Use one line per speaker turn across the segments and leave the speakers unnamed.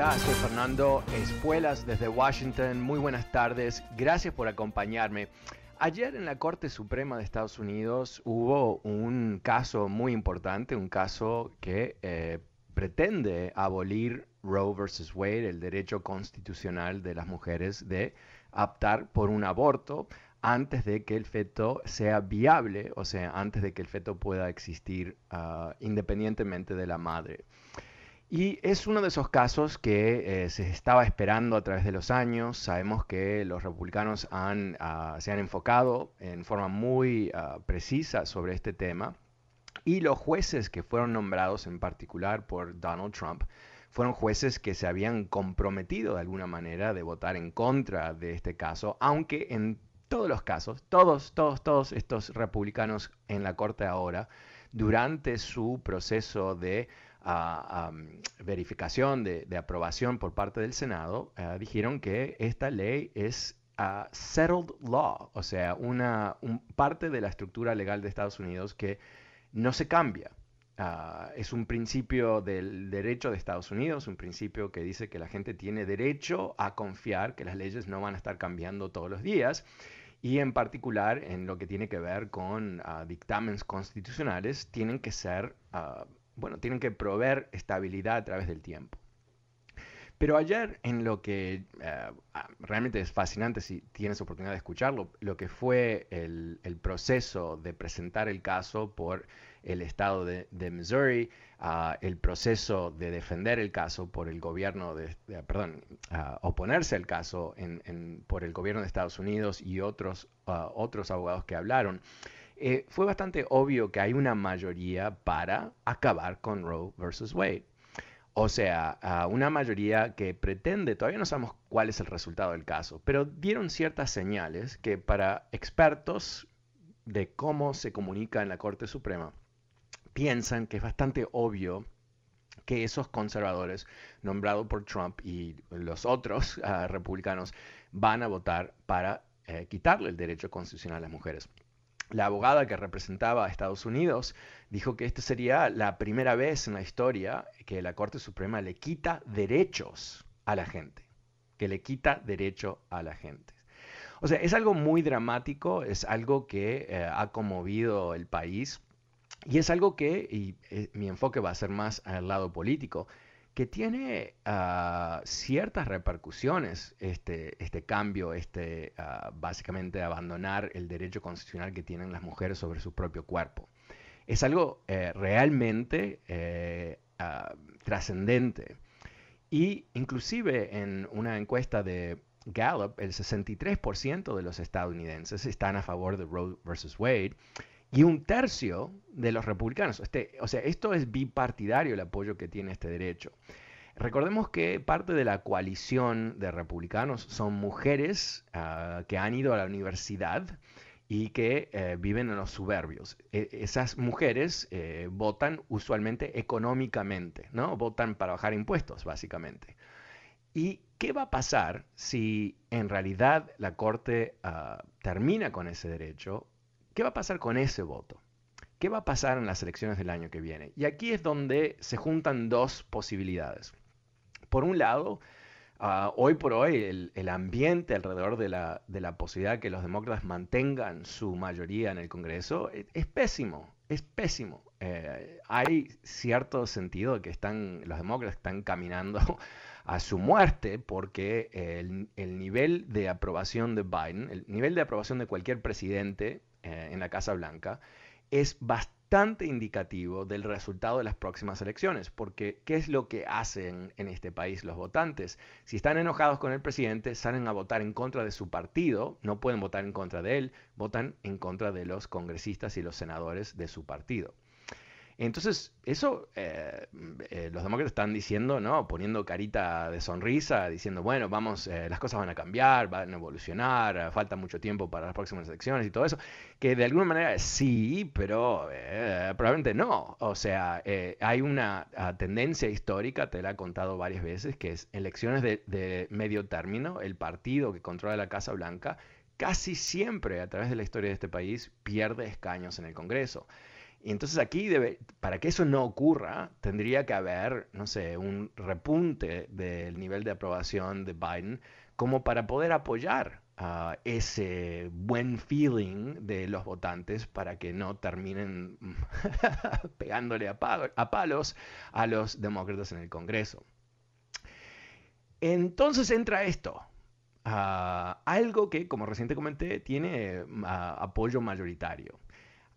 Soy Fernando Espuelas desde Washington. Muy buenas tardes. Gracias por acompañarme. Ayer en la Corte Suprema de Estados Unidos hubo un caso muy importante, un caso que eh, pretende abolir Roe versus Wade, el derecho constitucional de las mujeres de optar por un aborto antes de que el feto sea viable, o sea, antes de que el feto pueda existir ah, independientemente de la madre. Y es uno de esos casos que eh, se estaba esperando a través de los años. Sabemos que los republicanos ah, se han enfocado en forma muy ah, precisa sobre este tema. Y los jueces que fueron nombrados en particular por Donald Trump fueron jueces que se habían comprometido de alguna manera de votar en contra de este caso, aunque en todos los casos, todos, todos, todos estos republicanos en la corte ahora, durante su proceso de a, verificación de, aprobación por parte del Senado, eh, dijeron que esta ley es settled law, o sea, una parte de la estructura legal de Estados Unidos que no se cambia. Ah, es un principio del derecho de Estados Unidos, un principio que dice que la gente tiene derecho a confiar que las leyes no van a estar cambiando todos los días y en particular en lo que tiene que ver con uh, dictámenes constitucionales, tienen que ser uh, bueno, tienen que proveer estabilidad a través del tiempo. Pero ayer, en lo que eh, ah, realmente es fascinante si tienes oportunidad de escucharlo, lo que fue el, proceso de presentar el caso por el estado de, Missouri, ah, el proceso de defender el caso por el gobierno de, perdón, ah, oponerse al caso por el gobierno de Estados Unidos y otros, otros abogados que hablaron. Eh, fue bastante obvio que hay una mayoría para acabar con Roe versus Wade. O sea, una mayoría que pretende, todavía no sabemos cuál es el resultado del caso, pero dieron ciertas señales que para expertos de cómo se comunica en la Corte Suprema, piensan que es bastante obvio que esos conservadores nombrados por Trump y los otros ah, republicanos van a votar para eh, quitarle el derecho constitucional a las mujeres la abogada que representaba a Estados Unidos dijo que esta sería la primera vez en la historia que la Corte Suprema le quita derechos a la gente, que le quita derecho a la gente. O sea, es algo muy dramático, es algo que eh, ha conmovido el país y es algo que, y eh, mi enfoque va a ser más al lado político, que tiene ah, ciertas repercusiones este, este cambio, este, uh, básicamente abandonar el derecho constitucional que tienen las mujeres sobre su propio cuerpo. Es algo eh, realmente eh, ah, trascendente. Y inclusive en una encuesta de Gallup, el 63% de los estadounidenses están a favor de Roe versus Wade y un tercio de los republicanos. Este, o sea, esto es bipartidario el apoyo que tiene este derecho. Recordemos que parte de la coalición de republicanos son mujeres ah, que han ido a la universidad y que eh, viven en los suburbios. E, esas mujeres eh, votan usualmente económicamente, ¿no? Votan para bajar impuestos, básicamente. ¿Y qué va a pasar si en realidad la Corte ah, termina con ese derecho? ¿Qué va a pasar con ese voto? ¿Qué va a pasar en las elecciones del año que viene? Y aquí es donde se juntan dos posibilidades. Por un lado, ah, hoy por hoy el, ambiente alrededor de la, de posibilidad que los demócratas mantengan su mayoría en el Congreso es, es pésimo, es pésimo. Eh, hay cierto sentido de que están, los demócratas están caminando a su muerte porque el, nivel de aprobación de Biden, el nivel de aprobación de cualquier presidente eh, en la Casa Blanca es bastante indicativo del resultado de las próximas elecciones, porque ¿qué es lo que hacen en este país los votantes? Si están enojados con el presidente, salen a votar en contra de su partido, no pueden votar en contra de él, votan en contra de los congresistas y los senadores de su partido. Entonces, eso eh, eh, los demócratas están diciendo, ¿no? Poniendo carita de sonrisa, diciendo, bueno, vamos, eh, las cosas van a cambiar, van a evolucionar, falta mucho tiempo para las próximas elecciones y todo eso, que de alguna manera sí, pero probablemente no. O sea, hay una ah, tendencia histórica, te la he contado varias veces, que es elecciones de medio término, el partido que controla la Casa Blanca, casi siempre a través de la historia de este país pierde escaños en el Congreso. Y entonces aquí, para que eso no ocurra, tendría que haber, no sé, un repunte del nivel de aprobación de Biden como para poder apoyar ese buen feeling de los votantes para que no terminen pegándole a, palos a los demócratas en el Congreso. Entonces entra esto, algo que, como reciente comenté, tiene apoyo mayoritario.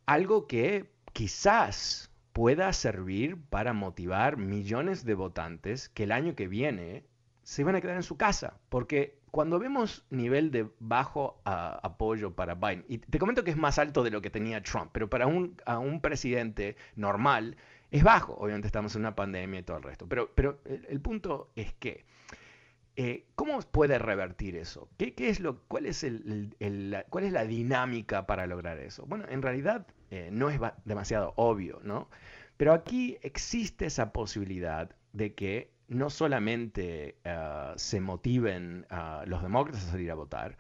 Algo que quizás pueda servir para motivar millones de votantes que el año que viene se van a quedar en su casa. Porque cuando vemos nivel de bajo apoyo para Biden, y te comento que es más alto de lo que tenía Trump, pero para un, presidente normal es bajo. Obviamente estamos en una pandemia y todo el resto. Pero, el, punto es que, eh, ¿cómo puede revertir eso? ¿Qué, es lo, cuál, es el, ¿Cuál es la dinámica para lograr eso? Bueno, en realidad eh, no es demasiado obvio, ¿no? Pero aquí existe esa posibilidad de que no solamente eh, se motiven uh, los demócratas a salir a votar,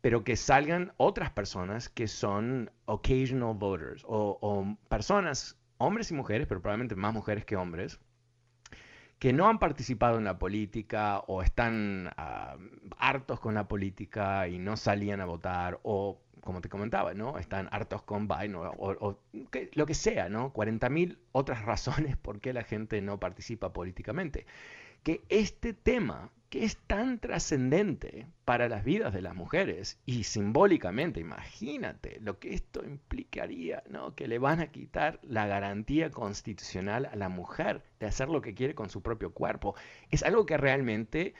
pero que salgan otras personas que son occasional voters o, personas, hombres y mujeres, pero probablemente más mujeres que hombres, que no han participado en la política o están ah, hartos con la política y no salían a votar o como te comentaba, ¿no? Están hartos con Biden o, lo que sea, ¿no? 40.000 otras razones por qué la gente no participa políticamente. Que este tema, que es tan trascendente para las vidas de las mujeres y simbólicamente, imagínate lo que esto implicaría, ¿no? Que le van a quitar la garantía constitucional a la mujer de hacer lo que quiere con su propio cuerpo. Es algo que realmente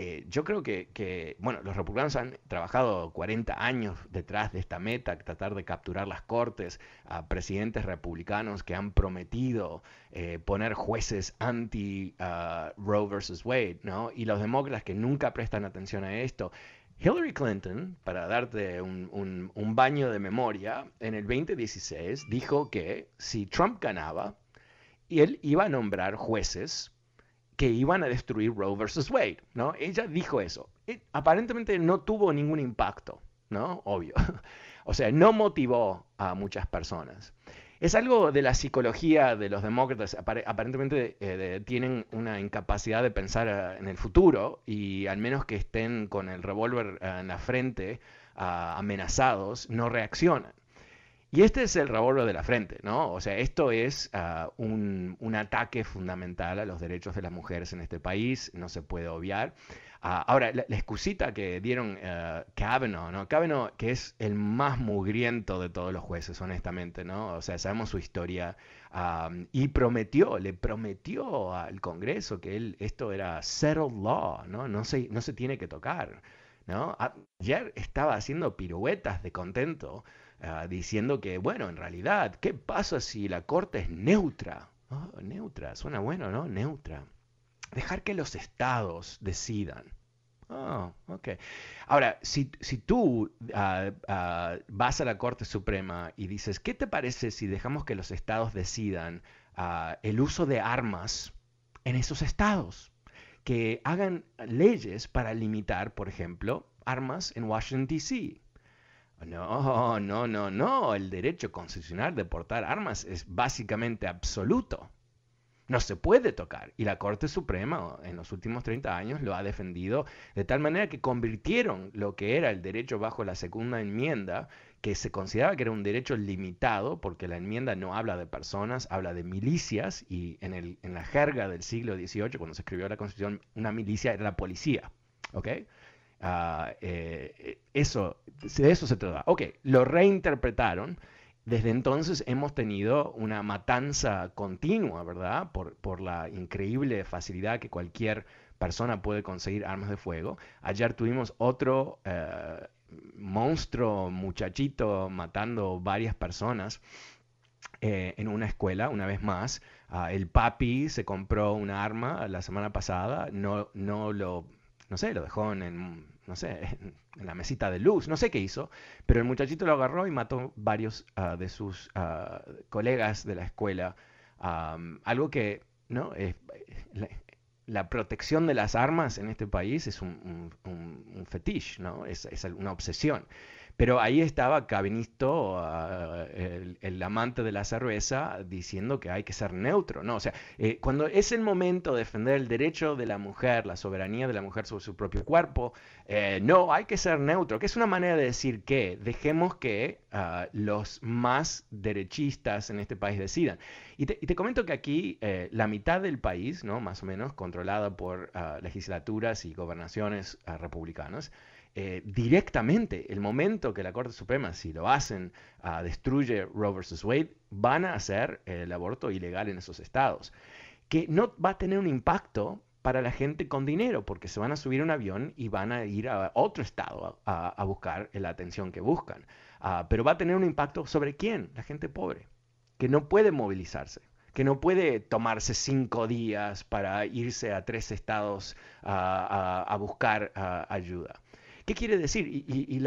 eh, yo creo que, bueno, los republicanos han trabajado 40 años detrás de esta meta, tratar de capturar las cortes a presidentes republicanos que han prometido eh, poner jueces anti uh, Roe versus Wade, ¿no? Y los demócratas que nunca prestan atención a esto. Hillary Clinton, para darte un, un baño de memoria, en el 2016 dijo que si Trump ganaba, él iba a nombrar jueces que iban a destruir Roe versus Wade, ¿no? Ella dijo eso. aparentemente no tuvo ningún impacto, ¿no? Obvio. o sea, no motivó a muchas personas. Es algo de la psicología de los demócratas. Aparentemente eh, tienen una incapacidad de pensar eh, en el futuro y al menos que estén con el revólver eh, en la frente amenazados, no reaccionan. Y este es el revolver de la frente, ¿no? O sea, esto es ah, un, ataque fundamental a los derechos de las mujeres en este país, no se puede obviar. Ah, ahora, la, excusita que dieron uh, Kavanaugh, ¿no? Kavanaugh, que es el más mugriento de todos los jueces, honestamente, ¿no? O sea, sabemos su historia. y prometió, le prometió al Congreso que él, esto era settled law, ¿no? No se, no se tiene que tocar, ¿no? Ayer estaba haciendo piruetas de contento Ah, diciendo que, bueno, en realidad, ¿qué pasa si la corte es neutra? Oh, neutra, suena bueno, ¿no? Neutra. Dejar que los estados decidan. Oh, ok. Ahora, si, si tú ah, ah, vas a la Corte Suprema y dices, ¿qué te parece si dejamos que los estados decidan el uso de armas en esos estados? que hagan leyes para limitar, por ejemplo, armas en Washington, D.C. No, no, no, no. El derecho constitucional de portar armas es básicamente absoluto. No se puede tocar. Y la Corte Suprema en los últimos 30 años lo ha defendido de tal manera que convirtieron lo que era el derecho bajo la segunda enmienda, que se consideraba que era un derecho limitado, porque la enmienda no habla de personas, habla de milicias, y en, el, en la jerga del siglo XVIII, cuando se escribió la Constitución, una milicia era la policía. ¿Ok? Ah, eh, eso, de eso se trata. Ok, lo reinterpretaron desde entonces hemos tenido una matanza continua, ¿verdad? Por, la increíble facilidad que cualquier persona puede conseguir armas de fuego. Ayer tuvimos otro eh, monstruo muchachito matando varias personas eh, en una escuela, una vez más. Ah, el papi se compró un arma la semana pasada, no, no lo, no sé, lo dejó en no sé, en la mesita de luz, no sé qué hizo, pero el muchachito lo agarró y mató varios ah, de sus ah, colegas de la escuela. algo que, ¿no? la, protección de las armas en este país es un, un, fetiche, ¿no? Es, es, una obsesión. Pero ahí estaba Cabinisto, ah, el, amante de la cerveza, diciendo que hay que ser neutro. No, o sea, eh, cuando es el momento de defender el derecho de la mujer, la soberanía de la mujer sobre su propio cuerpo, eh, no, hay que ser neutro, que es una manera de decir que dejemos que ah, los más derechistas en este país decidan. Y te, comento que aquí eh, la mitad del país, ¿no? más o menos, controlada por ah, legislaturas y gobernaciones republicanas, eh, directamente el momento que la Corte Suprema, si lo hacen, uh, destruye Roe versus Wade, van a hacer el aborto ilegal en esos estados. Que no va a tener un impacto para la gente con dinero, porque se van a subir un avión y van a ir a otro estado a, buscar la atención que buscan. Ah, pero va a tener un impacto sobre quién? La gente pobre, que no puede movilizarse que no puede tomarse cinco días para irse a tres estados a buscar ayuda. ¿Qué quiere decir? Y,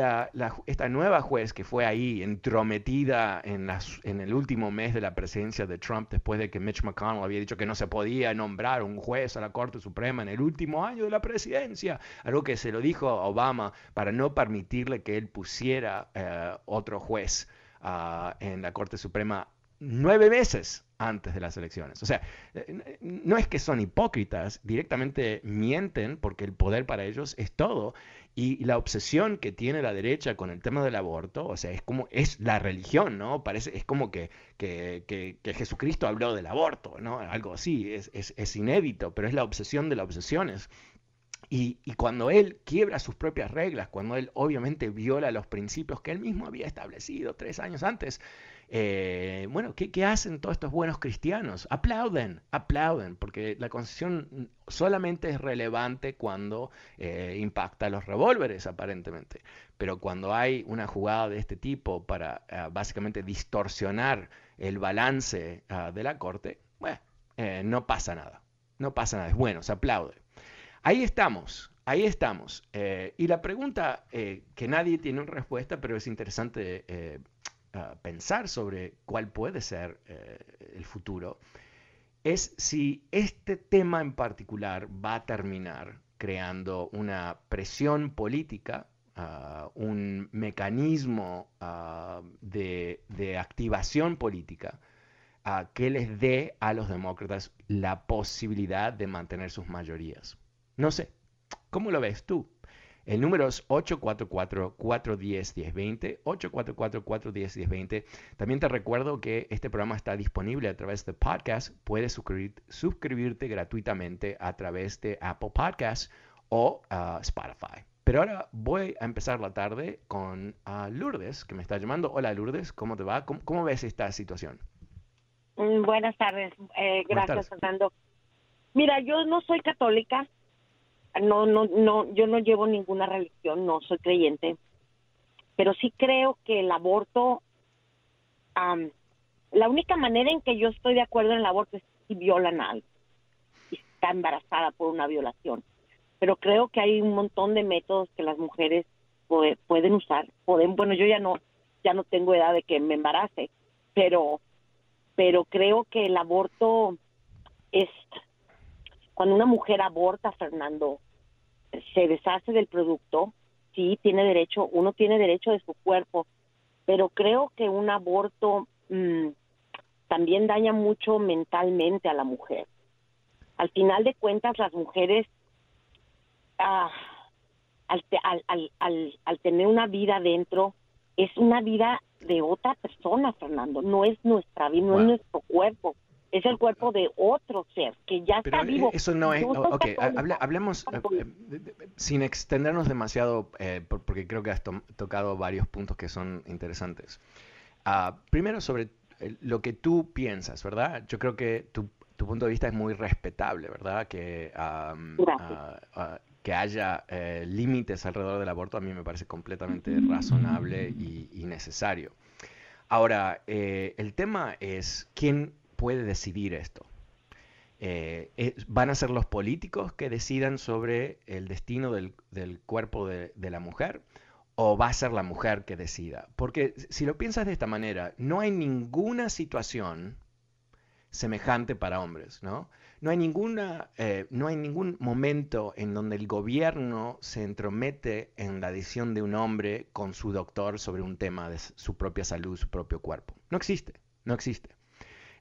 esta nueva juez que fue ahí entrometida en, en, el último mes de la presidencia de Trump, después de que Mitch McConnell había dicho que no se podía nombrar un juez a la Corte Suprema en el último año de la presidencia, algo que se lo dijo a Obama para no permitirle que él pusiera eh, otro juez ah, en la Corte Suprema nueve meses antes de las elecciones. O sea, eh, no es que son hipócritas, directamente mienten porque el poder para ellos es todo. Y la obsesión que tiene la derecha con el tema del aborto, o sea, es como, es la religión, ¿no? Parece, es como que, que, Jesucristo habló del aborto, ¿no? Algo así, es, es, inédito, pero es la obsesión de las obsesiones. Y, y, cuando él quiebra sus propias reglas, cuando él obviamente viola los principios que él mismo había establecido tres años antes, eh, bueno, ¿qué, hacen todos estos buenos cristianos? Aplauden, aplauden, porque la concesión solamente es relevante cuando eh, impacta los revólveres, aparentemente. Pero cuando hay una jugada de este tipo para eh, básicamente distorsionar el balance ah, de la corte, bueno, no pasa nada. No pasa nada, es bueno, se aplaude. Ahí estamos, ahí estamos. y la pregunta que nadie tiene una respuesta, pero es interesante pensar sobre cuál puede ser eh, el futuro, es si este tema en particular va a terminar creando una presión política, ah, un mecanismo ah, de, activación política que les dé a los demócratas la posibilidad de mantener sus mayorías. No sé, ¿cómo lo ves tú? El número es 844-410-1020, 844-410-1020. También te recuerdo que este programa está disponible a través de podcast. Puedes suscribirte gratuitamente a través de Apple Podcasts o uh, Spotify. Pero ahora voy a empezar la tarde con uh, Lourdes, que me está llamando. Hola Lourdes, ¿cómo te va? ¿Cómo, ves esta situación?
Mm, buenas tardes, eh, gracias Fernando. Mira, yo no soy católica, no, no, no, yo no llevo ninguna religión, no soy creyente, pero sí creo que el aborto, la única manera en que yo estoy de acuerdo en el aborto es si violan a alguien, si está embarazada por una violación. Pero creo que hay un montón de métodos que las mujeres pueden usar. Pueden, bueno, yo ya no, ya no tengo edad de que me embarace, pero, pero creo que el aborto es cuando una mujer aborta, Fernando, se deshace del producto, sí, tiene derecho, uno tiene derecho de su cuerpo, pero creo que un aborto mm, también daña mucho mentalmente a la mujer. Al final de cuentas, las mujeres, ah, al, al, al, al, tener una vida dentro, es una vida de otra persona, Fernando, no es nuestra vida, no es nuestro cuerpo es el cuerpo de otro ser que ya está vivo.
Eso no es. ok, hablemos eh, sin extendernos demasiado, eh, porque creo que has tocado varios puntos que son interesantes. Ah, primero, sobre lo que tú piensas, ¿verdad? Yo creo que tu, punto de vista es muy respetable, ¿verdad? Que, ah, ah, que haya eh, límites alrededor del aborto a mí me parece completamente razonable y, necesario. Ahora, el tema es quién puede decidir esto. Eh, eh, ¿Van a ser los políticos que decidan sobre el destino del, cuerpo de, la mujer? ¿O va a ser la mujer que decida? Porque si lo piensas de esta manera, no hay ninguna situación semejante para hombres, ¿no? No hay, ninguna, eh, no hay ningún momento en donde el gobierno se entromete en la decisión de un hombre con su doctor sobre un tema de su propia salud, su propio cuerpo. No existe, no existe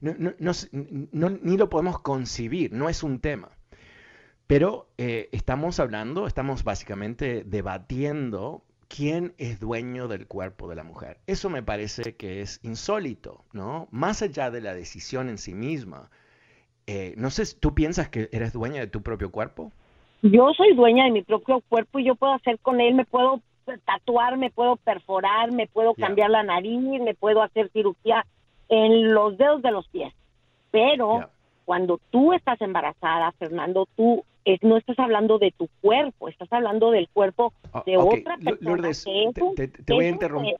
no, ni lo podemos concebir, no es un tema. Pero eh, estamos hablando, estamos básicamente debatiendo quién es dueño del cuerpo de la mujer. Eso me parece que es insólito, ¿no? Más allá de la decisión en sí misma. Eh, no sé, ¿tú piensas que eres dueña de tu propio cuerpo?
Yo soy dueña de mi propio cuerpo y yo puedo hacer con él, me puedo tatuar, me puedo perforar, me puedo cambiar la nariz, me puedo hacer cirugía en los dedos de los pies. Pero cuando tú estás embarazada, Fernando, tú no estás hablando de tu cuerpo, estás hablando del cuerpo ah, de otra persona.
Lourdes, te, voy a interrumpir.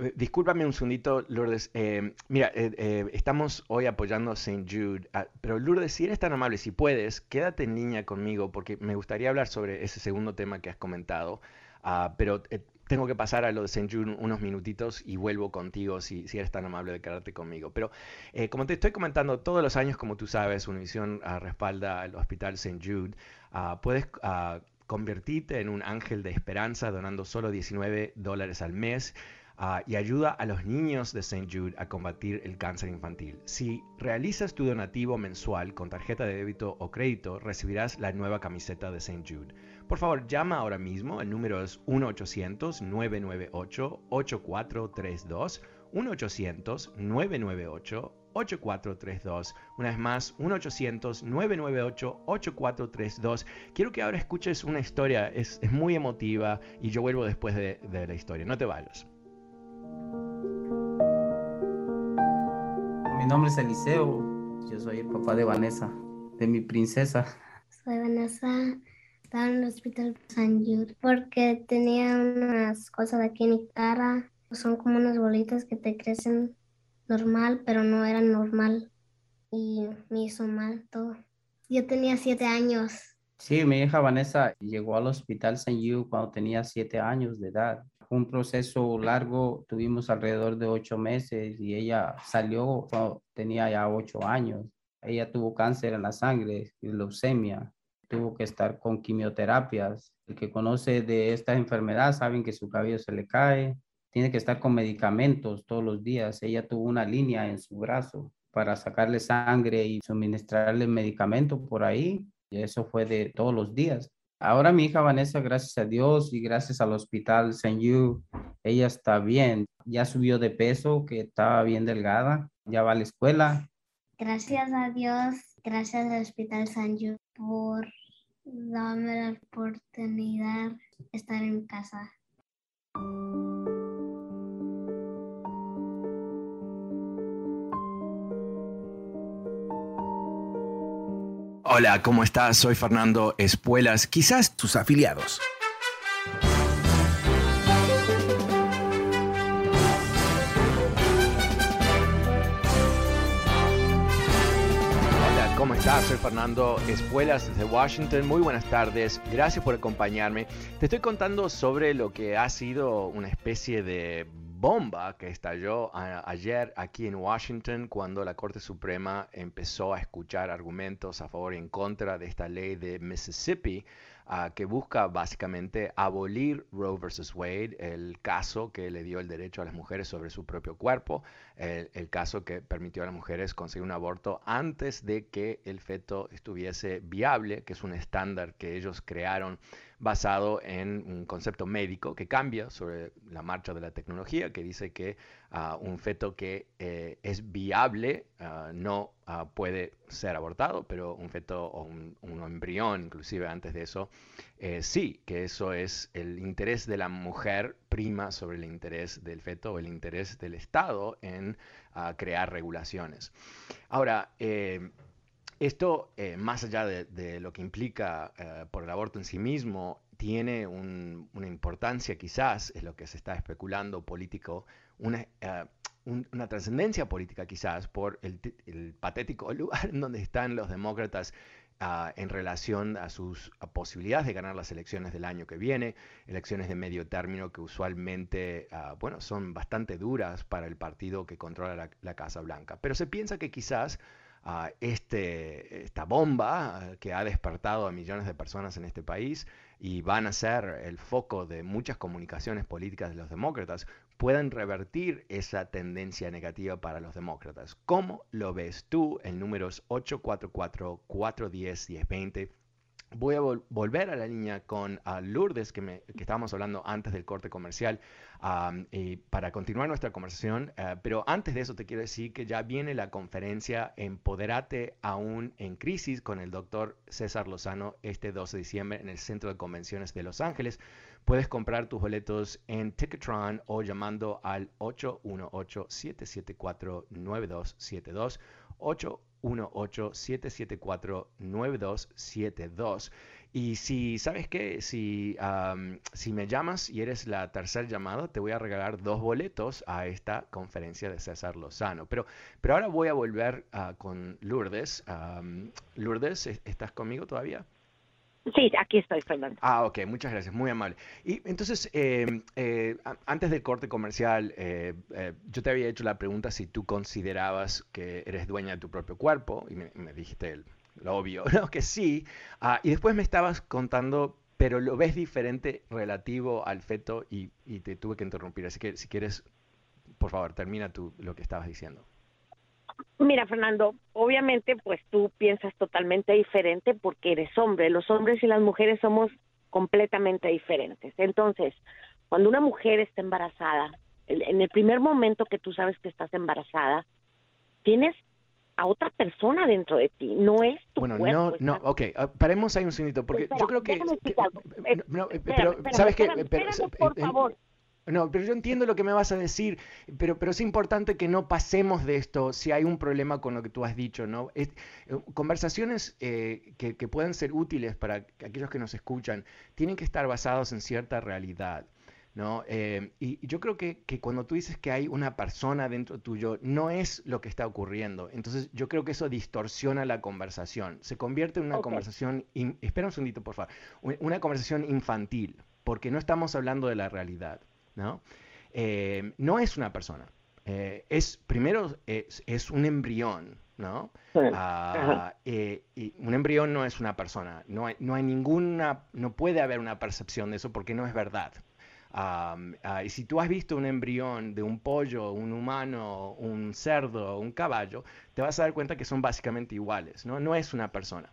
Eh, discúlpame un segundito, Lourdes. Eh, mira, eh, estamos hoy apoyando a St. Jude, ah, pero Lourdes, si eres tan amable, si puedes, quédate en línea conmigo porque me gustaría hablar sobre ese segundo tema que has comentado. Uh, pero tengo que pasar a lo de. Jude unos minutitos y vuelvo contigo si, eres tan amable de quedarte conmigo. Pero eh, como te estoy comentando, todos los años, como tú sabes, Univision uh, respalda al Hospital St. Jude. Uh, puedes uh, convertirte en un ángel de esperanza donando solo 19 dólares al mes. y ayuda a los niños de St. Jude a combatir el cáncer infantil. Si realizas tu donativo mensual con tarjeta de débito o crédito, recibirás la nueva camiseta de St. Jude. Por favor, llama ahora mismo. El número es 1-800-998-8432. 1-800-998-8432. Una vez más, 1-800-998-8432. Quiero que ahora escuches una historia, es, muy emotiva y yo vuelvo después de, de la historia. No te vayas.
Mi nombre es Eliseo, yo soy el papá de Vanessa, de mi princesa.
Soy Vanessa estaba en el hospital San Jude porque tenía unas cosas aquí en mi cara. Son como unas bolitas que te crecen normal, pero no eran normal. Y me hizo mal todo. Yo tenía siete años.
Sí, mi hija Vanessa llegó al hospital San Jude cuando tenía siete años de edad. Un proceso largo, tuvimos alrededor de ocho meses y ella salió cuando tenía ya ocho años. Ella tuvo cáncer en la sangre, leucemia tuvo que estar con quimioterapias. El que conoce de esta enfermedad saben que su cabello se le cae, tiene que estar con medicamentos todos los días. Ella tuvo una línea en su brazo para sacarle sangre y suministrarle medicamento por ahí. Y eso fue de todos los días. Ahora mi hija Vanessa, gracias a Dios y gracias al hospital St. Yu, ella está bien. Ya subió de peso, que estaba bien delgada. Ya va a la escuela.
Gracias a Dios, gracias al hospital St. Yu por dame la oportunidad de estar en casa.
Hola, ¿cómo estás? Soy Fernando Espuelas, quizás tus afiliados.
Fernando Espuelas desde Washington. Muy buenas tardes. Gracias por acompañarme. Te estoy contando sobre lo que ha sido una especie de bomba que estalló ayer aquí en Washington cuando la Corte Suprema empezó a escuchar argumentos a favor y en contra de esta ley de Mississippi que busca básicamente abolir Roe versus Wade, el caso que le dio el derecho a las mujeres sobre su propio cuerpo, el, caso que permitió a las mujeres conseguir un aborto antes de que el feto estuviese viable, que es un estándar que ellos crearon basado en un concepto médico que cambia sobre la marcha de la tecnología, que dice que uh, un feto que eh, es viable uh, no uh, puede ser abortado, pero un feto o un, un embrión, inclusive antes de eso, eh, sí, que eso es el interés de la mujer prima sobre el interés del feto o el interés del Estado en crear regulaciones. Ahora, eh, esto, eh, más allá de, lo que implica eh, por el aborto en sí mismo, tiene una importancia quizás, es lo que se está especulando político, una, eh, una trascendencia política quizás por el, patético lugar en donde están los demócratas ah, en relación a sus posibilidades de ganar las elecciones del año que viene, elecciones de medio término que usualmente, ah, bueno, son bastante duras para el partido que controla la Casa Blanca. Pero se piensa que quizás este, esta bomba que ha despertado a millones de personas en este país y van a ser el foco de muchas comunicaciones políticas de los demócratas, puedan revertir esa tendencia negativa para los demócratas. ¿Cómo lo ves tú en números 844-410-1020? Voy a volver a la línea con Lourdes, que, me, estábamos hablando antes del corte comercial, para continuar nuestra conversación. Eh, pero antes de eso te quiero decir que ya viene la conferencia Empoderate aún en crisis con el doctor César Lozano este 12 de diciembre en el Centro de Convenciones de Los Ángeles. Puedes comprar tus boletos en Ticketron o llamando al 818-774-9272. 8 1-8-774-9272. Y si, ¿sabes qué? Si, si me llamas y eres la tercera llamada, te voy a regalar dos boletos a esta conferencia de César Lozano. Pero, pero ahora voy a volver uh, con Lourdes. Lourdes, ¿estás conmigo todavía?
Sí, aquí estoy, Fernando.
Ah, ok, muchas gracias, muy amable. Y entonces, eh, eh, antes del corte comercial, eh, yo te había hecho la pregunta si tú considerabas que eres dueña de tu propio cuerpo, y me, dijiste lo obvio, que sí. Ah, y después me estabas contando, pero lo ves diferente relativo al feto y, y te tuve que interrumpir. Así que si quieres, por favor, termina tú lo que estabas diciendo.
Mira, Fernando, obviamente pues tú piensas totalmente diferente porque eres hombre. Los hombres y las mujeres somos completamente diferentes. Entonces, cuando una mujer está embarazada, en el primer momento que tú sabes que estás embarazada, tienes a otra persona dentro de ti, no es tu
bueno,
no,
no, ok, ah, paremos ahí un segundito, porque yo creo que... no, pero, ¿sabes qué?
por favor.
No, pero yo entiendo lo que me vas a decir, pero, pero es importante que no pasemos de esto si hay un problema con lo que tú has dicho, ¿no? Eh, conversaciones eh, que, que puedan ser útiles para aquellos que nos escuchan tienen que estar basados en cierta realidad. ¿No? Eh, y yo creo que, que, cuando tú dices que hay una persona dentro tuyo, no es lo que está ocurriendo. Entonces yo creo que eso distorsiona la conversación. Se convierte en una conversación, espera un segundito por favor, una conversación infantil, porque no estamos hablando de la realidad. ¿No? Eh, no es una persona. Eh, es, primero, es, un embrión, ¿no? Ah, eh, y un embrión no es una persona. No hay, no hay ninguna, no puede haber una percepción de eso porque no es verdad. Ah, y si tú has visto un embrión de un pollo, un humano, un cerdo, un caballo, te vas a dar cuenta que son básicamente iguales, ¿no? No es una persona.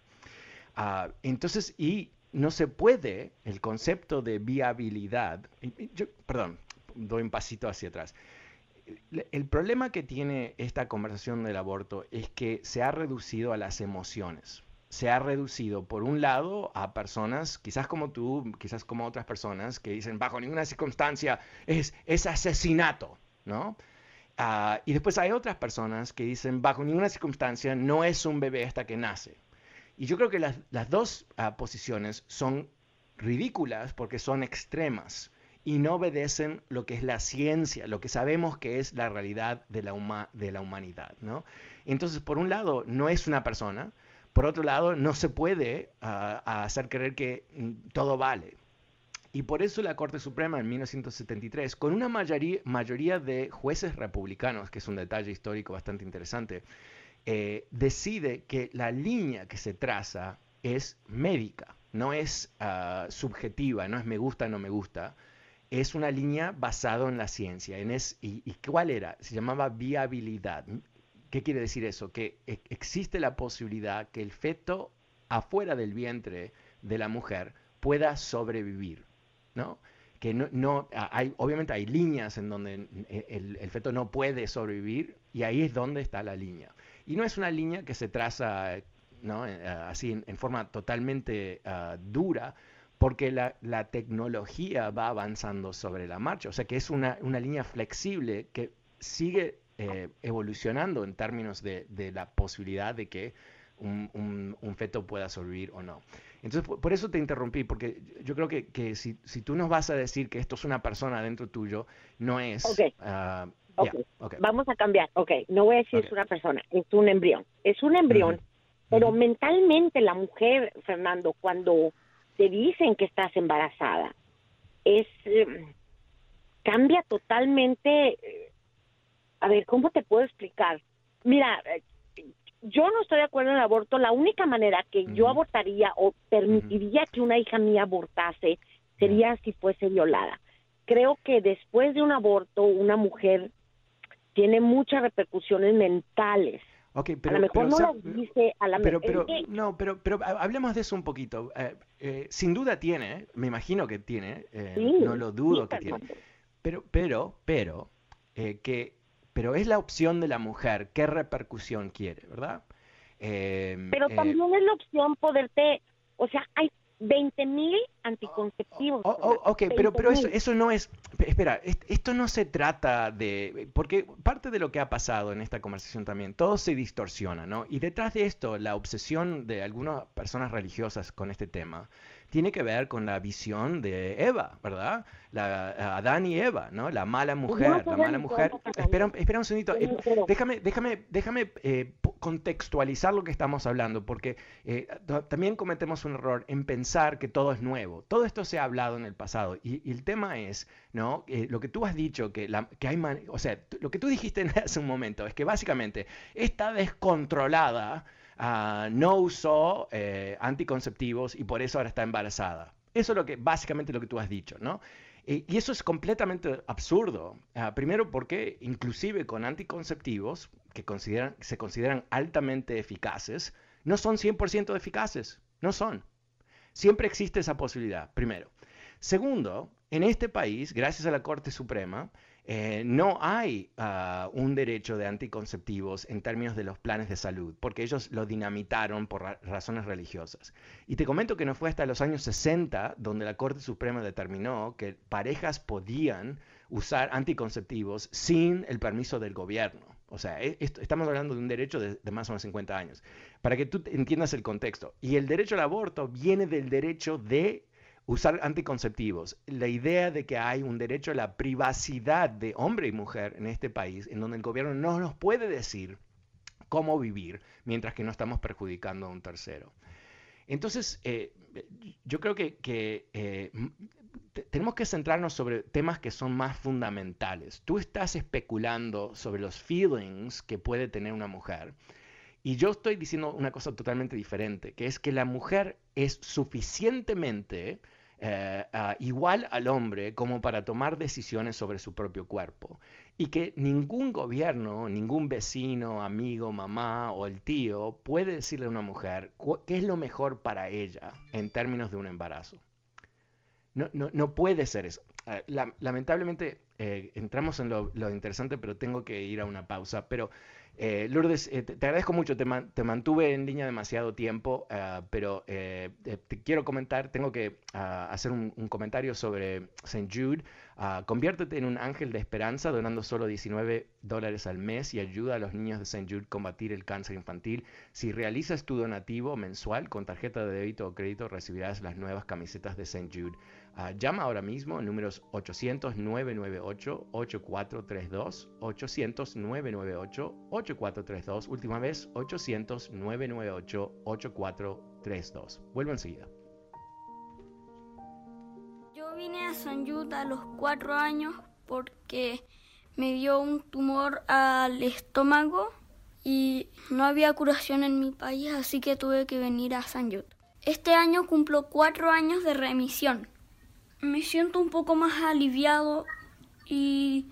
Ah, entonces, y no se puede, el concepto de viabilidad, perdón, doy un pasito hacia atrás. El problema que tiene esta conversación del aborto es que se ha reducido a las emociones. Se ha reducido, por un lado, a personas, quizás como tú, quizás como otras personas, que dicen, bajo ninguna circunstancia es, es asesinato, ¿no? Ah, y después hay otras personas que dicen, bajo ninguna circunstancia no es un bebé hasta que nace. Y yo creo que las, dos ah, posiciones son ridículas porque son extremas y no obedecen lo que es la ciencia, lo que sabemos que es la realidad de la, de la humanidad. ¿no? Entonces, por un lado, no es una persona, por otro lado, no se puede ah, hacer creer que mm, todo vale. Y por eso la Corte Suprema en 1973, con una mayoría, mayoría de jueces republicanos, que es un detalle histórico bastante interesante, eh, decide que la línea que se traza es médica, no es ah, subjetiva, no es me gusta, no me gusta, es una línea basada en la ciencia. Y, cuál era? Se llamaba viabilidad. ¿Qué quiere decir eso? Que e, existe la posibilidad que el feto afuera del vientre de la mujer pueda sobrevivir, ¿no? Que no, hay, obviamente hay líneas en donde el, el, feto no puede sobrevivir y ahí es donde está la línea. Y no es una línea que se traza ¿no? Eh, así en, forma totalmente ah, dura, porque la, tecnología va avanzando sobre la marcha. O sea que es una, línea flexible que sigue eh, evolucionando en términos de, la posibilidad de que un, feto pueda sobrevivir o no. Entonces, por, eso te interrumpí, porque yo creo que, si, tú nos vas a decir que esto es una persona dentro tuyo, no es...
Ah, Vamos a cambiar. Ok, no voy a decir es una persona, es un embrión. Es un embrión, pero mentalmente la mujer, Fernando, cuando te dicen que estás embarazada, es em, cambia totalmente. Eh, a ver, ¿cómo te puedo explicar? Mira, eh, yo no estoy de acuerdo en el aborto. La única manera que yo abortaría o permitiría que una hija mía abortase sería si fuese violada. Creo que después de un aborto, una mujer tiene muchas repercusiones mentales
pero, a lo mejor no dice a la pero, pero, No, pero, pero hablemos de eso un poquito. Eh, eh, sin duda tiene, me imagino que tiene, eh, no lo dudo que tiene. Pero, pero, pero, que, pero es la opción de la mujer, qué repercusión quiere, ¿verdad?
pero también es la opción poderte, o sea, hay 20 mil anticonceptivos.
Oh, oh, ok, pero, pero eso, eso no es... Espera, esto no se trata de... Porque parte de lo que ha pasado en esta conversación también, todo se distorsiona, ¿no? Y detrás de esto, la obsesión de algunas personas religiosas con este tema tiene que ver con la visión de Eva, ¿verdad? La, Adán y Eva, ¿no? La mala mujer, la mala mujer. Espera, espera un segundito, eh, déjame, déjame, déjame eh, contextualizar lo que estamos hablando, porque eh, también cometemos un error en pensar que todo es nuevo. Todo esto se ha hablado en el pasado y, el tema es, ¿no? lo que tú has dicho, que, la, que hay, o sea, lo que tú dijiste hace un momento es que básicamente está descontrolada no usó eh, anticonceptivos y por eso ahora está embarazada. Eso es lo que, básicamente lo que tú has dicho, ¿no? Y, eso es completamente absurdo. Ah, primero porque inclusive con anticonceptivos que se consideran altamente eficaces, no son 100% eficaces. No son. Siempre existe esa posibilidad, primero. Segundo, en este país, gracias a la Corte Suprema, eh, no hay ah, un derecho de anticonceptivos en términos de los planes de salud, porque ellos lo dinamitaron por razones religiosas. Y te comento que no fue hasta los años 60 donde la Corte Suprema determinó que parejas podían usar anticonceptivos sin el permiso del gobierno. O sea, e, estamos hablando de un derecho de, de, más o menos 50 años. Para que tú entiendas el contexto. Y el derecho al aborto viene del derecho de usar anticonceptivos, la idea de que hay un derecho a la privacidad de hombre y mujer en este país, en donde el gobierno no nos puede decir cómo vivir mientras que no estamos perjudicando a un tercero. Entonces, eh, yo creo que, eh, tenemos que centrarnos sobre temas que son más fundamentales. Tú estás especulando sobre los feelings que puede tener una mujer. Y yo estoy diciendo una cosa totalmente diferente, que es que la mujer es suficientemente eh, igual al hombre como para tomar decisiones sobre su propio cuerpo. Y que ningún gobierno, ningún vecino, amigo, mamá o el tío puede decirle a una mujer qué es lo mejor para ella en términos de un embarazo. No, no, no puede ser eso. Eh, lamentablemente eh, entramos en lo, lo, interesante, pero tengo que ir a una pausa. Pero eh, Lourdes, eh, te, agradezco mucho, te, mantuve en línea demasiado tiempo, eh, pero te quiero comentar, tengo que hacer un, comentario sobre St. Jude. Ah, conviértete en un ángel de esperanza donando solo 19 dólares al mes y ayuda a los niños de St. Jude a combatir el cáncer infantil. Si realizas tu donativo mensual con tarjeta de débito o crédito, recibirás las nuevas camisetas de St. Jude. Ah, llama ahora mismo, números 800-998-8432, 800-998-8432, última vez 800-998-8432. Vuelvo enseguida.
Vine a San Jude a los cuatro años porque me dio un tumor al estómago y no había curación en mi país, así que tuve que venir a San Jude. Este año cumplo cuatro años de remisión. Me siento un poco más aliviado y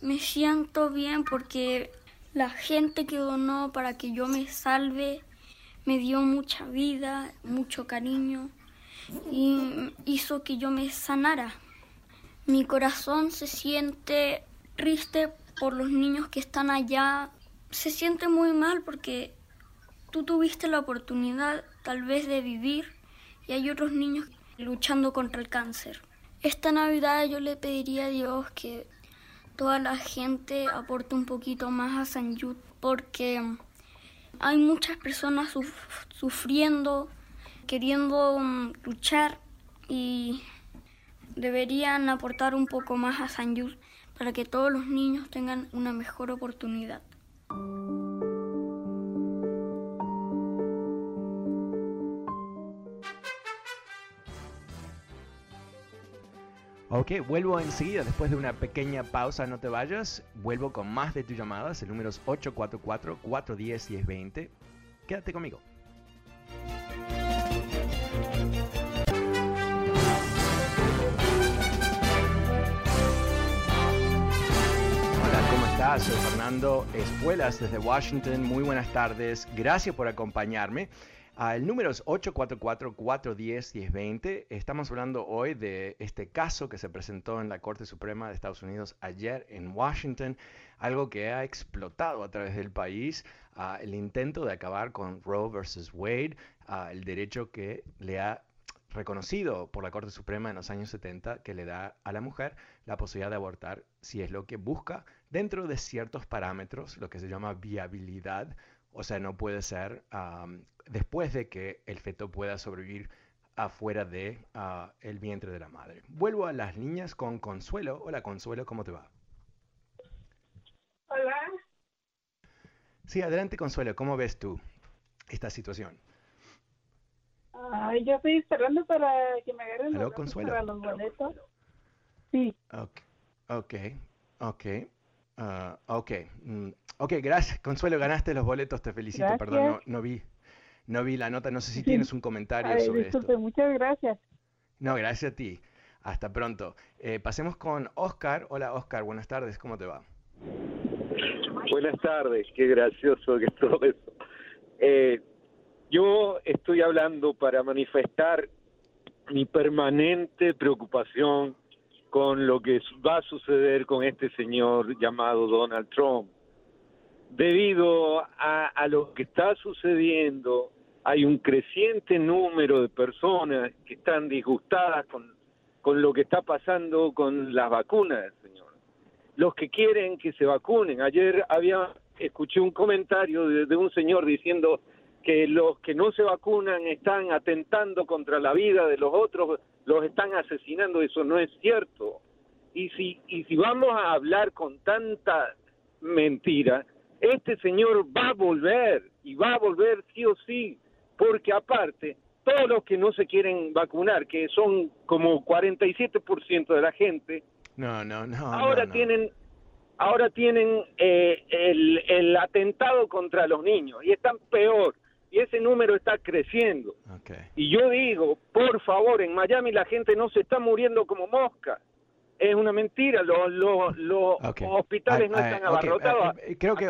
me siento bien porque la gente que donó para que yo me salve me dio mucha vida, mucho cariño y hizo que yo me sanara. Mi corazón se siente triste por los niños que están allá. Se siente muy mal porque tú tuviste la oportunidad tal vez de vivir y hay otros niños luchando contra el cáncer. Esta Navidad yo le pediría a Dios que toda la gente aporte un poquito más a San Jude porque hay muchas personas sufriendo, queriendo mm, luchar y deberían aportar un poco más a San Jude para que todos los niños tengan una mejor oportunidad.
Ok, vuelvo enseguida después de una pequeña pausa, no te vayas. Vuelvo con más de tus llamadas, el número es 844-410-1020. Quédate conmigo. Hola. Soy Fernando Espuelas desde Washington. Muy buenas tardes. Gracias por acompañarme. Ah, el número es 844-410-1020. Estamos hablando hoy de este caso que se presentó en la Corte Suprema de Estados Unidos ayer en Washington, algo que ha explotado a través del país, ah, el intento de acabar con Roe versus Wade, ah, el derecho que le ha reconocido por la Corte Suprema en los años 70 que le da a la mujer la posibilidad de abortar si es lo que busca dentro de ciertos parámetros, lo que se llama viabilidad, o sea, no puede ser después de que el feto pueda sobrevivir afuera de ah, el vientre de la madre. Vuelvo a las niñas con Consuelo. Hola Consuelo, ¿cómo te va?
Hola.
Sí, adelante Consuelo, ¿cómo ves tú esta situación?
yo estoy esperando para que me agarren
los Consuelo?
para los boletos. Sí.
Ok, ok, ok. Ah, ok, mm, ok, gracias. Consuelo, ganaste los boletos, te felicito. Perdón, no, vi no vi la nota. No sé si tienes un comentario sobre disculpe, esto.
Muchas gracias.
No, gracias a ti. Hasta pronto. Eh, pasemos con Oscar. Hola Oscar, buenas tardes, ¿cómo te va?
Buenas tardes, qué gracioso que es todo eso. Eh, yo estoy hablando para manifestar mi permanente preocupación con lo que va a suceder con este señor llamado Donald Trump. Debido a, a lo que está sucediendo, hay un creciente número de personas que están disgustadas con, con lo que está pasando con las vacunas, señor. Los que quieren que se vacunen. Ayer había escuché un comentario de, de un señor diciendo que los que no se vacunan están atentando contra la vida de los otros los están asesinando, eso no es cierto. Y si, y si vamos a hablar con tanta mentira, este señor va a volver, y va a volver sí o sí, porque aparte, todos los que no se quieren vacunar, que son como 47% de la gente,
no, no, no,
ahora tienen ahora tienen eh, el, el atentado contra los niños y están peor y ese número está creciendo. Y yo digo, por favor, en Miami la gente no se está muriendo como mosca es una mentira. Los, los, los hospitales no están abarrotados.
Eh, creo que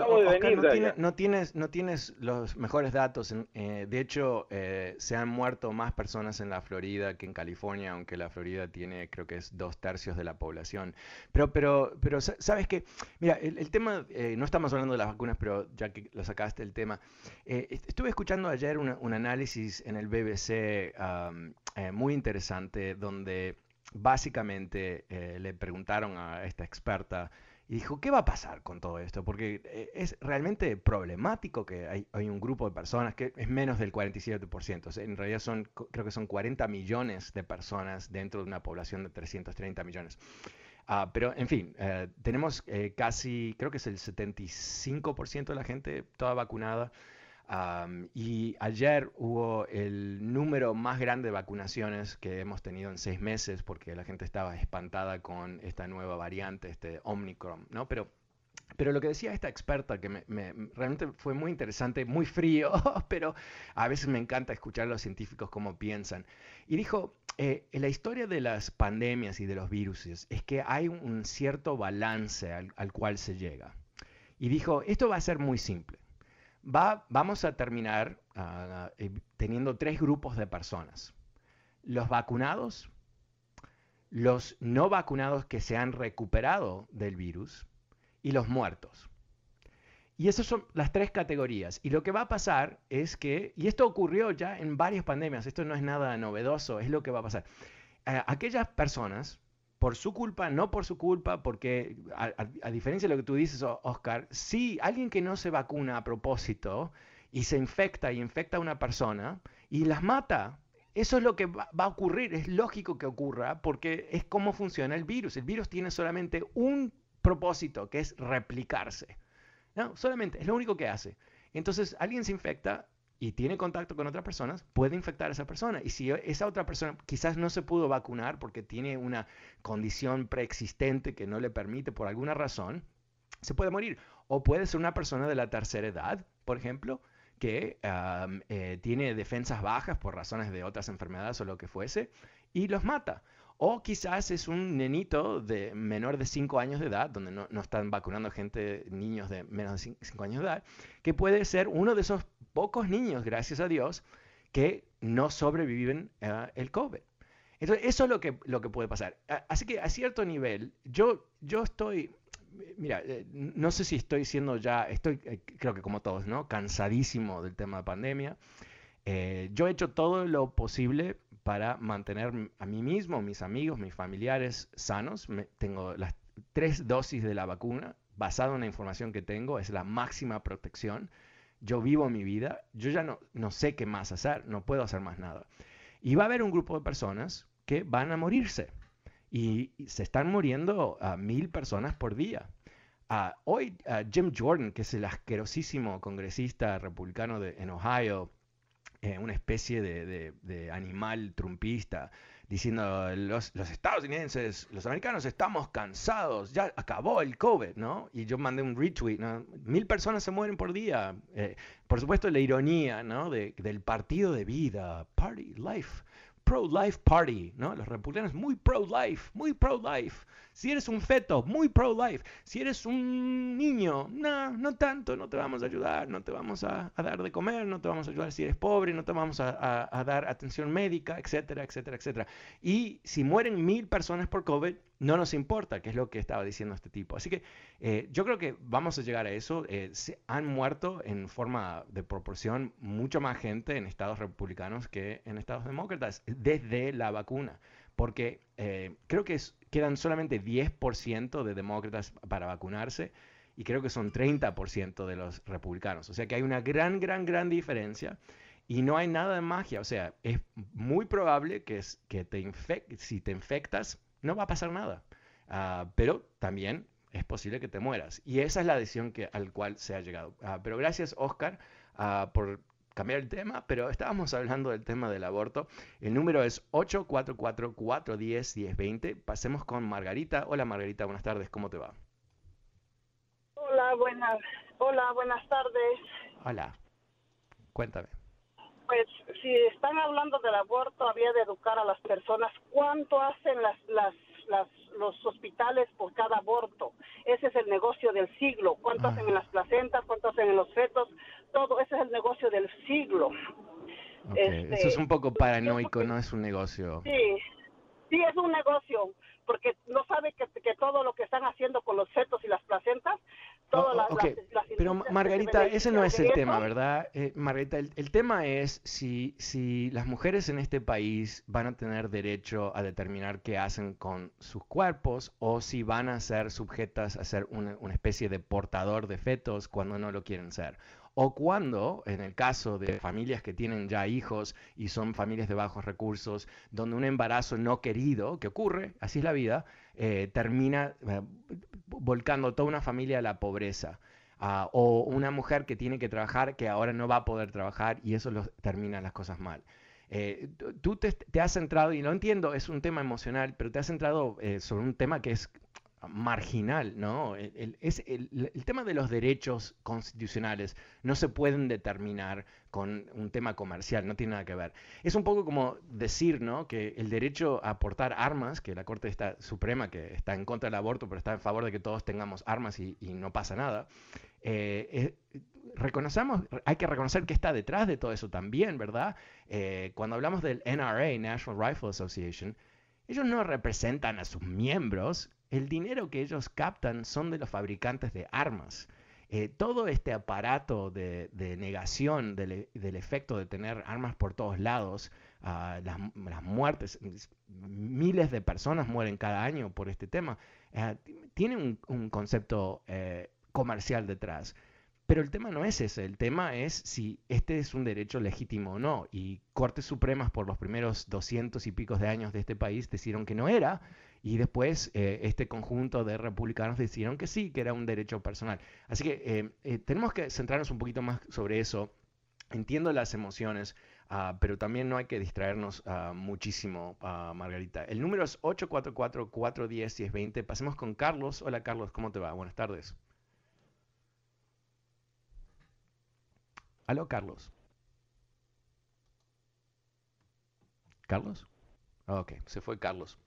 no, tienes, no tienes los mejores datos. Eh, de hecho, eh, se han muerto más personas en la Florida que en California, aunque la Florida tiene, creo que es dos tercios de la población. Pero, pero, pero sabes que, mira, el, tema, no estamos hablando de las vacunas, pero ya que lo sacaste el tema, estuve escuchando ayer un análisis en el BBC muy interesante donde básicamente eh, le preguntaron a esta experta y dijo, ¿qué va a pasar con todo esto? Porque eh, es realmente problemático que hay, un grupo de personas que es menos del 47%. en realidad son, creo que son 40 millones de personas dentro de una población de 330 millones. Ah, pero, en fin, eh, tenemos casi, creo que es el 75% de la gente toda vacunada. Y ayer hubo el número más grande de vacunaciones que hemos tenido en seis meses porque la gente estaba espantada con esta nueva variante, este Omicron, ¿no? Pero pero lo que decía esta experta, que me, realmente fue muy interesante, muy frío, pero a veces me encanta escuchar a los científicos cómo piensan. Y dijo, eh, en la historia de las pandemias y de los virus es que hay un cierto balance al, cual se llega. Y dijo, esto va a ser muy simple. Va, vamos a terminar ah, eh, teniendo tres grupos de personas. Los vacunados, los no vacunados que se han recuperado del virus, y los muertos. Y esas son las tres categorías. Y lo que va a pasar es que, y esto ocurrió ya en varias pandemias, esto no es nada novedoso, es lo que va a pasar. Eh, aquellas personas, por su culpa, no por su culpa, porque a, diferencia de lo que tú dices, Oscar, si alguien que no se vacuna a propósito y se infecta y infecta a una persona y las mata, eso es lo que va, va a ocurrir, es lógico que ocurra porque es cómo funciona el virus. El virus tiene solamente un propósito, que es replicarse. No, solamente, es lo único que hace. Entonces, alguien se infecta y tiene contacto con otras personas, puede infectar a esa persona. Y si esa otra persona quizás no se pudo vacunar porque tiene una condición preexistente que no le permite por alguna razón, se puede morir. O puede ser una persona de la tercera edad, por ejemplo, que eh, tiene defensas bajas por razones de otras enfermedades o lo que fuese, y los mata. O quizás es un nenito de menor de 5 años de edad, donde no, están vacunando gente, niños de menos de 5 años de edad, que puede ser uno de esos pocos niños, gracias a Dios, que no sobreviven uh, el COVID. Entonces, eso es lo que, lo que puede pasar. Así que a cierto nivel, yo, yo estoy, mira, eh, no sé si estoy siendo ya, estoy, eh, creo que como todos, ¿no? Cansadísimo del tema de pandemia. Eh, yo he hecho todo lo posible para mantener a mí mismo, mis amigos, mis familiares sanos. tengo las tres dosis de la vacuna, basado en la información que tengo, es la máxima protección. Yo vivo mi vida, yo ya no, no sé qué más hacer, no puedo hacer más nada. Y va a haber un grupo de personas que van a morirse. Y, se están muriendo a mil personas por día. hoy Jim Jordan, que es el asquerosísimo congresista republicano de, en Ohio, eh, una especie de, animal trumpista, diciendo los, los estadounidenses, los americanos estamos cansados, ya acabó el COVID, ¿no? Y yo mandé un retweet, ¿no? Mil personas se mueren por día. Eh, por supuesto, la ironía, ¿no? del partido de vida, party, life, pro-life party, ¿no? Los republicanos muy pro-life, muy pro-life. Si eres un feto, muy pro-life. Si eres un niño, no, no tanto, no te vamos a ayudar, no te vamos a, dar de comer, no te vamos a ayudar si eres pobre, no te vamos a, dar atención médica, etcétera, etcétera, etcétera. Y si mueren mil personas por COVID, no nos importa, que es lo que estaba diciendo este tipo. Así que eh, yo creo que vamos a llegar a eso. Eh, se han muerto en forma de proporción mucho más gente en estados republicanos que en estados demócratas desde la vacuna porque eh, creo que quedan solamente 10% de demócratas para vacunarse y creo que son 30% de los republicanos. O sea que hay una gran, gran, gran diferencia y no hay nada de magia. O sea, es muy probable que, que te si te infectas no va a pasar nada. Ah, pero también es posible que te mueras. Y esa es la decisión que, al cual se ha llegado. Ah, pero gracias, Oscar, uh, por cambiar el tema, pero estábamos hablando del tema del aborto. El número es 844-410-1020. Pasemos con Margarita. Hola Margarita, buenas tardes, ¿cómo te va?
Hola, buenas, hola, buenas tardes.
Hola, cuéntame.
Pues si están hablando del aborto, había de educar a las personas. ¿Cuánto hacen las, las, las los hospitales por cada aborto. Ese es el negocio del siglo. ¿Cuánto ah. hacen en las placentas? ¿Cuánto hacen en los fetos? Todo ese es el negocio del siglo.
Este, Eso es un poco paranoico, no es un negocio.
Sí, sí es un negocio, porque no sabe que, que todo lo que están haciendo con los fetos y las placentas
pero Margarita, ese no es el tema, ¿verdad? Eh, Margarita, el, tema es si, si las mujeres en este país van a tener derecho a determinar qué hacen con sus cuerpos o si van a ser sujetas a ser una, una especie de portador de fetos cuando no lo quieren ser o cuando, en el caso de familias que tienen ya hijos y son familias de bajos recursos, donde un embarazo no querido, que ocurre, así es la vida, eh, termina eh, volcando toda una familia a la pobreza. ah, o una mujer que tiene que trabajar que ahora no va a poder trabajar y eso lo, termina las cosas mal. Eh, tú te, has centrado, y lo entiendo, es un tema emocional, pero te has centrado sobre un tema que es marginal, ¿no? El, tema de los derechos constitucionales no se pueden determinar con un tema comercial, no tiene nada que ver. Es un poco como decir, ¿no? Que el derecho a portar armas, que la Corte está, Suprema, que está en contra del aborto, pero está en favor de que todos tengamos armas y, no pasa nada, eh, reconocemos, hay que reconocer que está detrás de todo eso también, ¿verdad? Eh, cuando hablamos del NRA, National Rifle Association, ellos no representan a sus miembros, el dinero que ellos captan son de los fabricantes de armas. Eh, todo este aparato de, negación del, efecto de tener armas por todos lados, ah, las, muertes, miles de personas mueren cada año por este tema, eh, tiene un, concepto eh, comercial detrás. Pero el tema no es ese, el tema es si este es un derecho legítimo o no. Y Cortes Supremas por los primeros doscientos y pico de años de este país decidieron que no era, y después eh, este conjunto de republicanos decidieron que sí, que era un derecho personal. Así que eh, eh, tenemos que centrarnos un poquito más sobre eso. Entiendo las emociones, ah, pero también no hay que distraernos ah, muchísimo, uh, Margarita. El número es 844-410-1020. Pasemos con Carlos. Hola Carlos, ¿cómo te va? Buenas tardes. Aló, Carlos. ¿Carlos? Ok, se fue Carlos.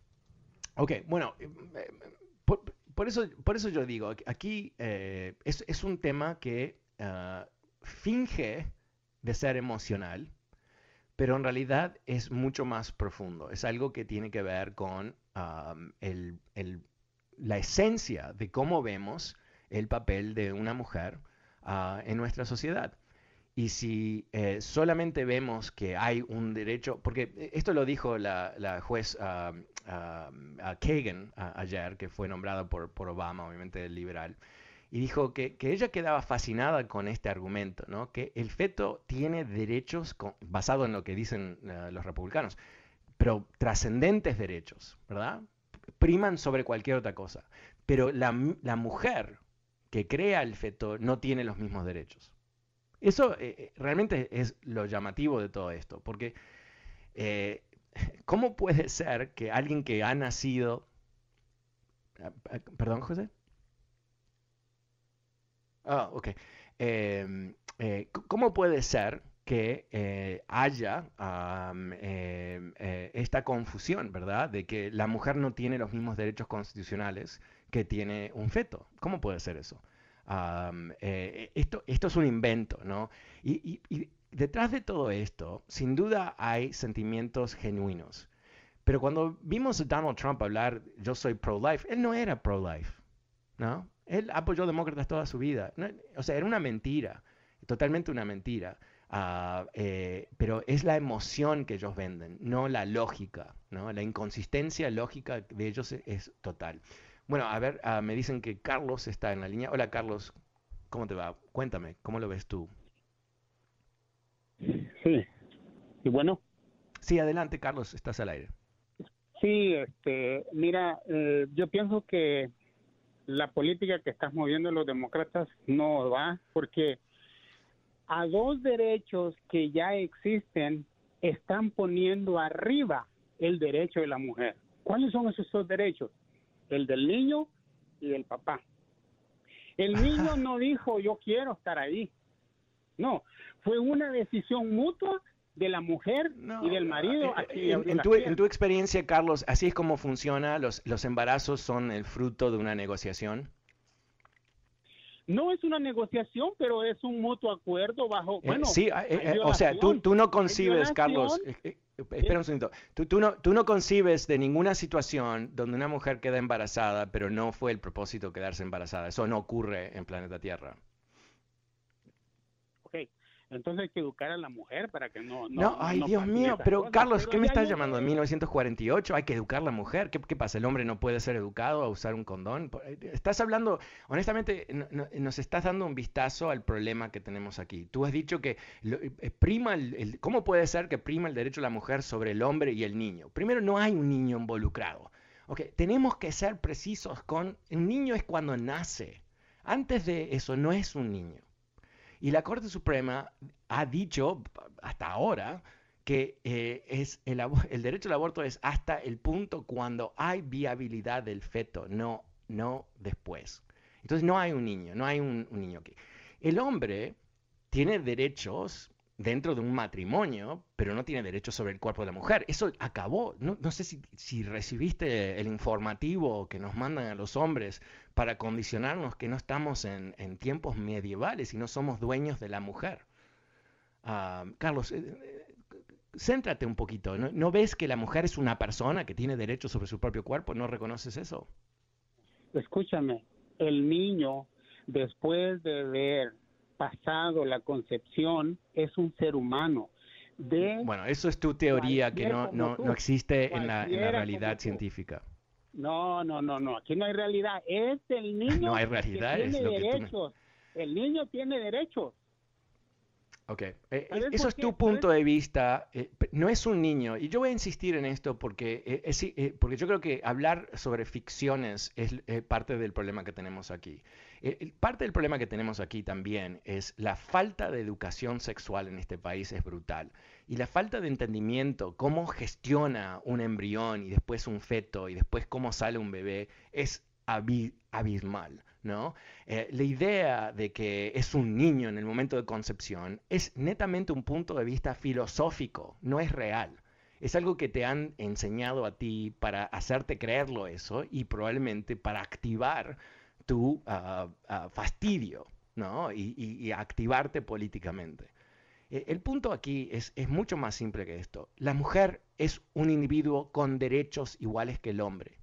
Ok, bueno, eh, eh, por, eso, por eso yo digo, aquí eh, es, un tema que ah, finge de ser emocional, pero en realidad es mucho más profundo. Es algo que tiene que ver con la esencia de cómo vemos el papel de una mujer ah, en nuestra sociedad. Y si eh, solamente vemos que hay un derecho, porque esto lo dijo la, juez uh, Kagan ayer, que fue nombrada por, por Obama, obviamente liberal, y dijo que, ella quedaba fascinada con este argumento, ¿no? que el feto tiene derechos basado en lo que dicen eh, los republicanos, pero trascendentes derechos, ¿verdad? Priman sobre cualquier otra cosa. Pero la, la mujer que crea el feto no tiene los mismos derechos. Eso eh, eh, realmente es lo llamativo de todo esto, porque eh, ¿cómo puede ser que alguien que ha nacido... Ah, ah, perdón, José. Ah, ok. Em, ¿Cómo puede ser que haya em, esta confusión, ¿verdad? De que la mujer no tiene los mismos derechos constitucionales que tiene un feto. ¿Cómo puede ser eso? Eh, esto, esto es un invento, ¿no? Y, detrás de todo esto, sin duda hay sentimientos genuinos. Pero cuando vimos a Donald Trump hablar, yo soy pro-life, él no era pro-life, ¿no? Él apoyó demócratas toda su vida. o sea, era una mentira, totalmente una mentira. Ah, eh, pero es la emoción que ellos venden, no la lógica, ¿no? La inconsistencia lógica de ellos es total. Bueno, a ver, ah, me dicen que Carlos está en la línea. Hola Carlos, ¿cómo te va? Cuéntame, ¿cómo lo ves tú?
Sí, y bueno.
Sí, adelante Carlos, estás al aire.
Sí, este, mira, eh, yo pienso que la política que están moviendo los demócratas no va, porque a dos derechos que ya existen están poniendo arriba el derecho de la mujer. ¿Cuáles son esos dos derechos? El del niño y del papá. El niño no dijo yo quiero estar ahí. No, fue una decisión mutua de la mujer y del marido.
Eh, en, tu, en, tu, experiencia, Carlos, ¿así es como funciona? ¿Los, ¿Los embarazos son el fruto de una negociación?
No es una negociación, pero es un mutuo acuerdo bajo...
Eh, bueno, sí, eh, o sea, tú, tú no concibes, Carlos, Espera un segundo. Tú, tú, no, tú no concibes de ninguna situación donde una mujer queda embarazada, pero no fue el propósito quedarse embarazada. Eso no ocurre en planeta Tierra.
Ok, entonces hay que educar a la mujer para que no... No,
ay Dios mío, pero Carlos, ¿qué me estás llamando? ¿De 1948? ¿Hay que educar a la mujer? ¿Qué, pasa? ¿El hombre no puede ser educado a usar un condón? Eh, estás hablando, honestamente, nos estás dando un vistazo al problema que tenemos aquí. Tú has dicho que eh, prima el, ¿Cómo puede ser que prima el derecho de la mujer sobre el hombre y el niño? Primero, no hay un niño involucrado. Okay, tenemos que ser precisos con... Un niño es cuando nace Antes de eso no es un niño. Y la Corte Suprema ha dicho hasta ahora que eh, es el, el, derecho al aborto es hasta el punto cuando hay viabilidad del feto, no, no después. Entonces no hay un niño, no hay un, un niño aquí. El hombre tiene derechos dentro de un matrimonio, pero no tiene derechos sobre el cuerpo de la mujer. Eso acabó. No, sé si, recibiste el informativo que nos mandan a los hombres para condicionarnos que no estamos en, tiempos medievales y no somos dueños de la mujer. Uh, Carlos, eh, eh, céntrate un poquito. ¿No, ¿No ves que la mujer es una persona que tiene derechos sobre su propio cuerpo? ¿No reconoces eso?
Escúchame, el niño, después de ver pasado la concepción es un ser humano. De
bueno, eso es tu teoría que no, no, no existe en la, en la, realidad científica.
No, no, no, no, aquí no hay realidad. Es el niño
no hay realidad,
que tiene
es lo
derechos.
Que
El niño tiene derechos.
Ok, eh, eso es tu punto de vista. Eh, no es un niño, y yo voy a insistir en esto porque, eh, es, porque yo creo que hablar sobre ficciones es parte del problema que tenemos aquí. Parte del problema que tenemos aquí también es la falta de educación sexual en este país es brutal. Y la falta de entendimiento, cómo gestiona un embrión y después un feto y después cómo sale un bebé, es abismal. ¿No? Eh, la idea de que es un niño en el momento de concepción es netamente un punto de vista filosófico, no es real. Es algo que te han enseñado a ti para hacerte creerlo eso y probablemente para activar tu uh, uh, fastidio ¿no? y, y, y, activarte políticamente. Eh, el punto aquí es, es mucho más simple que esto. La mujer es un individuo con derechos iguales que el hombre.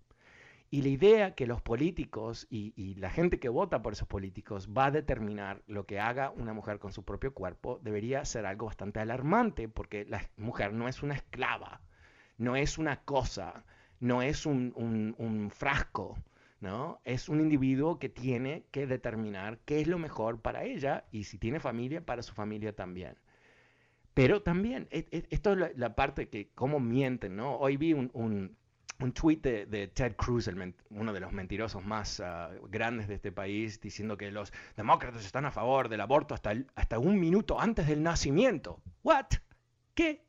Y la idea que los políticos y, y, la gente que vota por esos políticos va a determinar lo que haga una mujer con su propio cuerpo debería ser algo bastante alarmante, porque la mujer no es una esclava, no es una cosa, no es un, un, un frasco, ¿no? Es un individuo que tiene que determinar qué es lo mejor para ella y si tiene familia, para su familia también. Pero también, esto es la, la parte que, cómo mienten, ¿no? Hoy vi un, un un tweet de, Ted Cruz, el, uno de los mentirosos más uh, grandes de este país, diciendo que los demócratas están a favor del aborto hasta, hasta un minuto antes del nacimiento. ¿What? ¿Qué?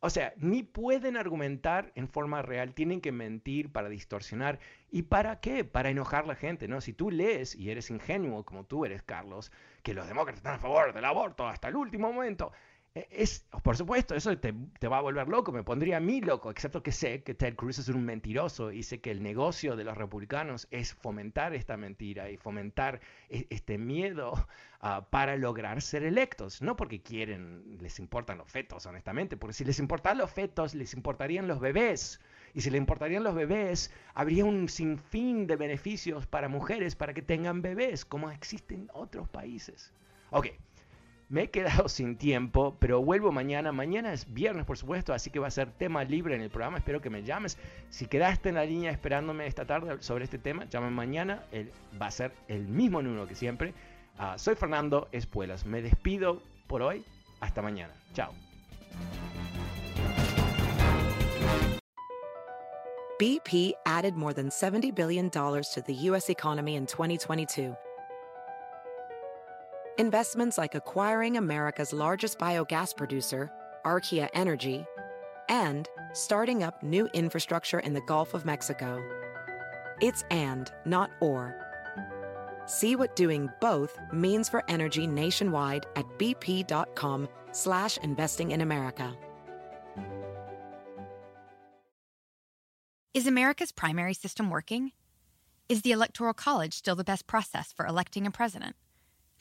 O sea, ni pueden argumentar en forma real, tienen que mentir para distorsionar. ¿Y para qué? Para enojar a la gente, ¿no? Si tú lees y eres ingenuo como tú eres, Carlos, que los demócratas están a favor del aborto hasta el último momento, es, por supuesto, eso te, te, va a volver loco, me pondría a mí loco, excepto que sé que Ted Cruz es un mentiroso y sé que el negocio de los republicanos es fomentar esta mentira y fomentar este miedo uh, para lograr ser electos. No porque quieren, les importan los fetos, honestamente, porque si les importan los fetos, les importarían los bebés. Y si les importarían los bebés, habría un sinfín de beneficios para mujeres para que tengan bebés, como existen en otros países. Ok, me he quedado sin tiempo, pero vuelvo mañana. Mañana es viernes, por supuesto, así que va a ser tema libre en el programa. Espero que me llames. Si quedaste en la línea esperándome esta tarde sobre este tema, llame mañana. El, va a ser el mismo número que siempre. Uh, soy Fernando Espuelas. Me despido por hoy. Hasta mañana. Chao.
BP added more than $70 billion to the U.S. economy in 2022 Investments like acquiring America's largest biogas producer, Archaea Energy, and starting up new infrastructure in the Gulf of Mexico. It's and, not or. See what doing both means for energy nationwide at bp.com slash investing in America.
Is America's primary system working? Is the Electoral College still the best process for electing a president?